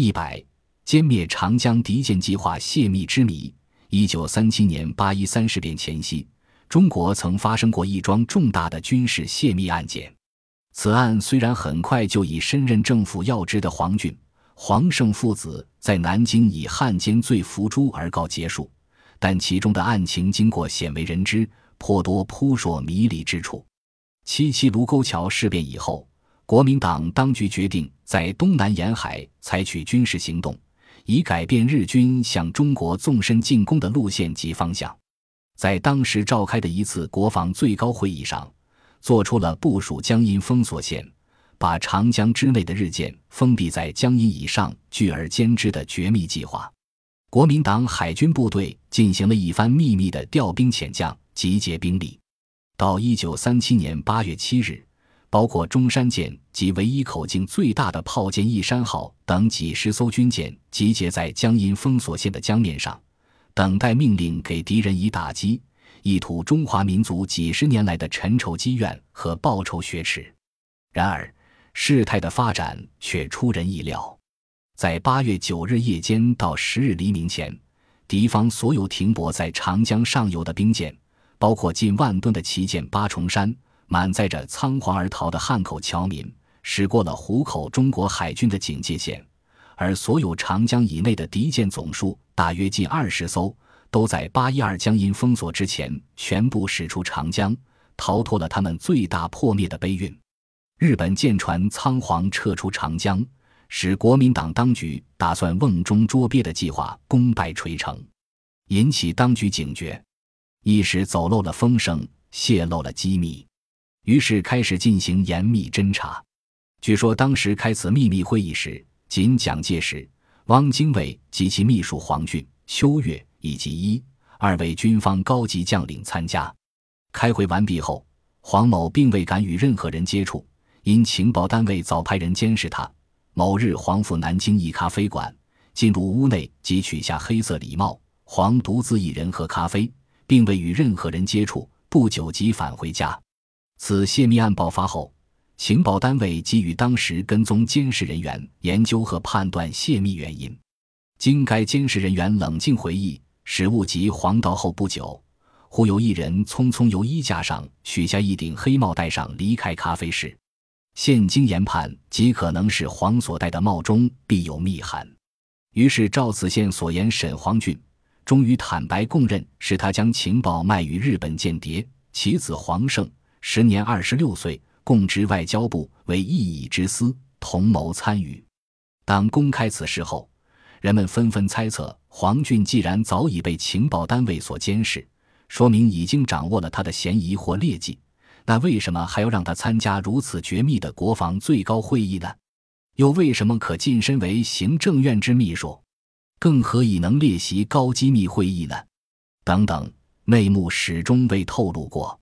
一百歼灭长江敌舰计划泄密之谜。一九三七年八一三事变前夕，中国曾发生过一桩重大的军事泄密案件。此案虽然很快就以身任政府要职的黄俊、黄胜父子在南京以汉奸罪伏诛而告结束，但其中的案情经过鲜为人知，颇多扑朔迷离之处。七七卢沟桥事变以后，国民党当局决定在东南沿海采取军事行动。以改变日军向中国纵深进攻的路线及方向，在当时召开的一次国防最高会议上，做出了部署江阴封锁线，把长江之内的日舰封闭在江阴以上，聚而歼之的绝密计划。国民党海军部队进行了一番秘密的调兵遣将，集结兵力。到一九三七年八月七日。包括中山舰及唯一口径最大的炮舰“一山号”等几十艘军舰集结在江阴封锁线的江面上，等待命令给敌人以打击，意图中华民族几十年来的沉仇积怨和报仇雪耻。然而，事态的发展却出人意料，在八月九日夜间到十日黎明前，敌方所有停泊在长江上游的兵舰，包括近万吨的旗舰“八重山”。满载着仓皇而逃的汉口侨民，驶过了湖口中国海军的警戒线，而所有长江以内的敌舰总数大约近二十艘，都在八一二江阴封锁之前全部驶出长江，逃脱了他们最大破灭的悲运。日本舰船仓皇撤出长江，使国民党当局打算瓮中捉鳖的计划功败垂成，引起当局警觉，一时走漏了风声，泄露了机密。于是开始进行严密侦查。据说当时开此秘密会议时，仅蒋介石、汪精卫及其秘书黄俊、邱岳以及一、二位军方高级将领参加。开会完毕后，黄某并未敢与任何人接触，因情报单位早派人监视他。某日，黄赴南京一咖啡馆，进入屋内即取下黑色礼帽。黄独自一人喝咖啡，并未与任何人接触。不久即返回家。此泄密案爆发后，情报单位给予当时跟踪监视人员研究和判断泄密原因。经该监视人员冷静回忆，始误及黄道后不久，忽有一人匆匆由衣架上取下一顶黑帽戴上，离开咖啡室。现经研判，极可能是黄所戴的帽中必有密函。于是照此线所言审黄俊，终于坦白供认，是他将情报卖与日本间谍，其子黄胜。时年二十六岁，供职外交部，为异议之司，同谋参与。当公开此事后，人们纷纷猜测：黄俊既然早已被情报单位所监视，说明已经掌握了他的嫌疑或劣迹，那为什么还要让他参加如此绝密的国防最高会议呢？又为什么可晋升为行政院之秘书？更何以能列席高机密会议呢？等等，内幕始终未透露过。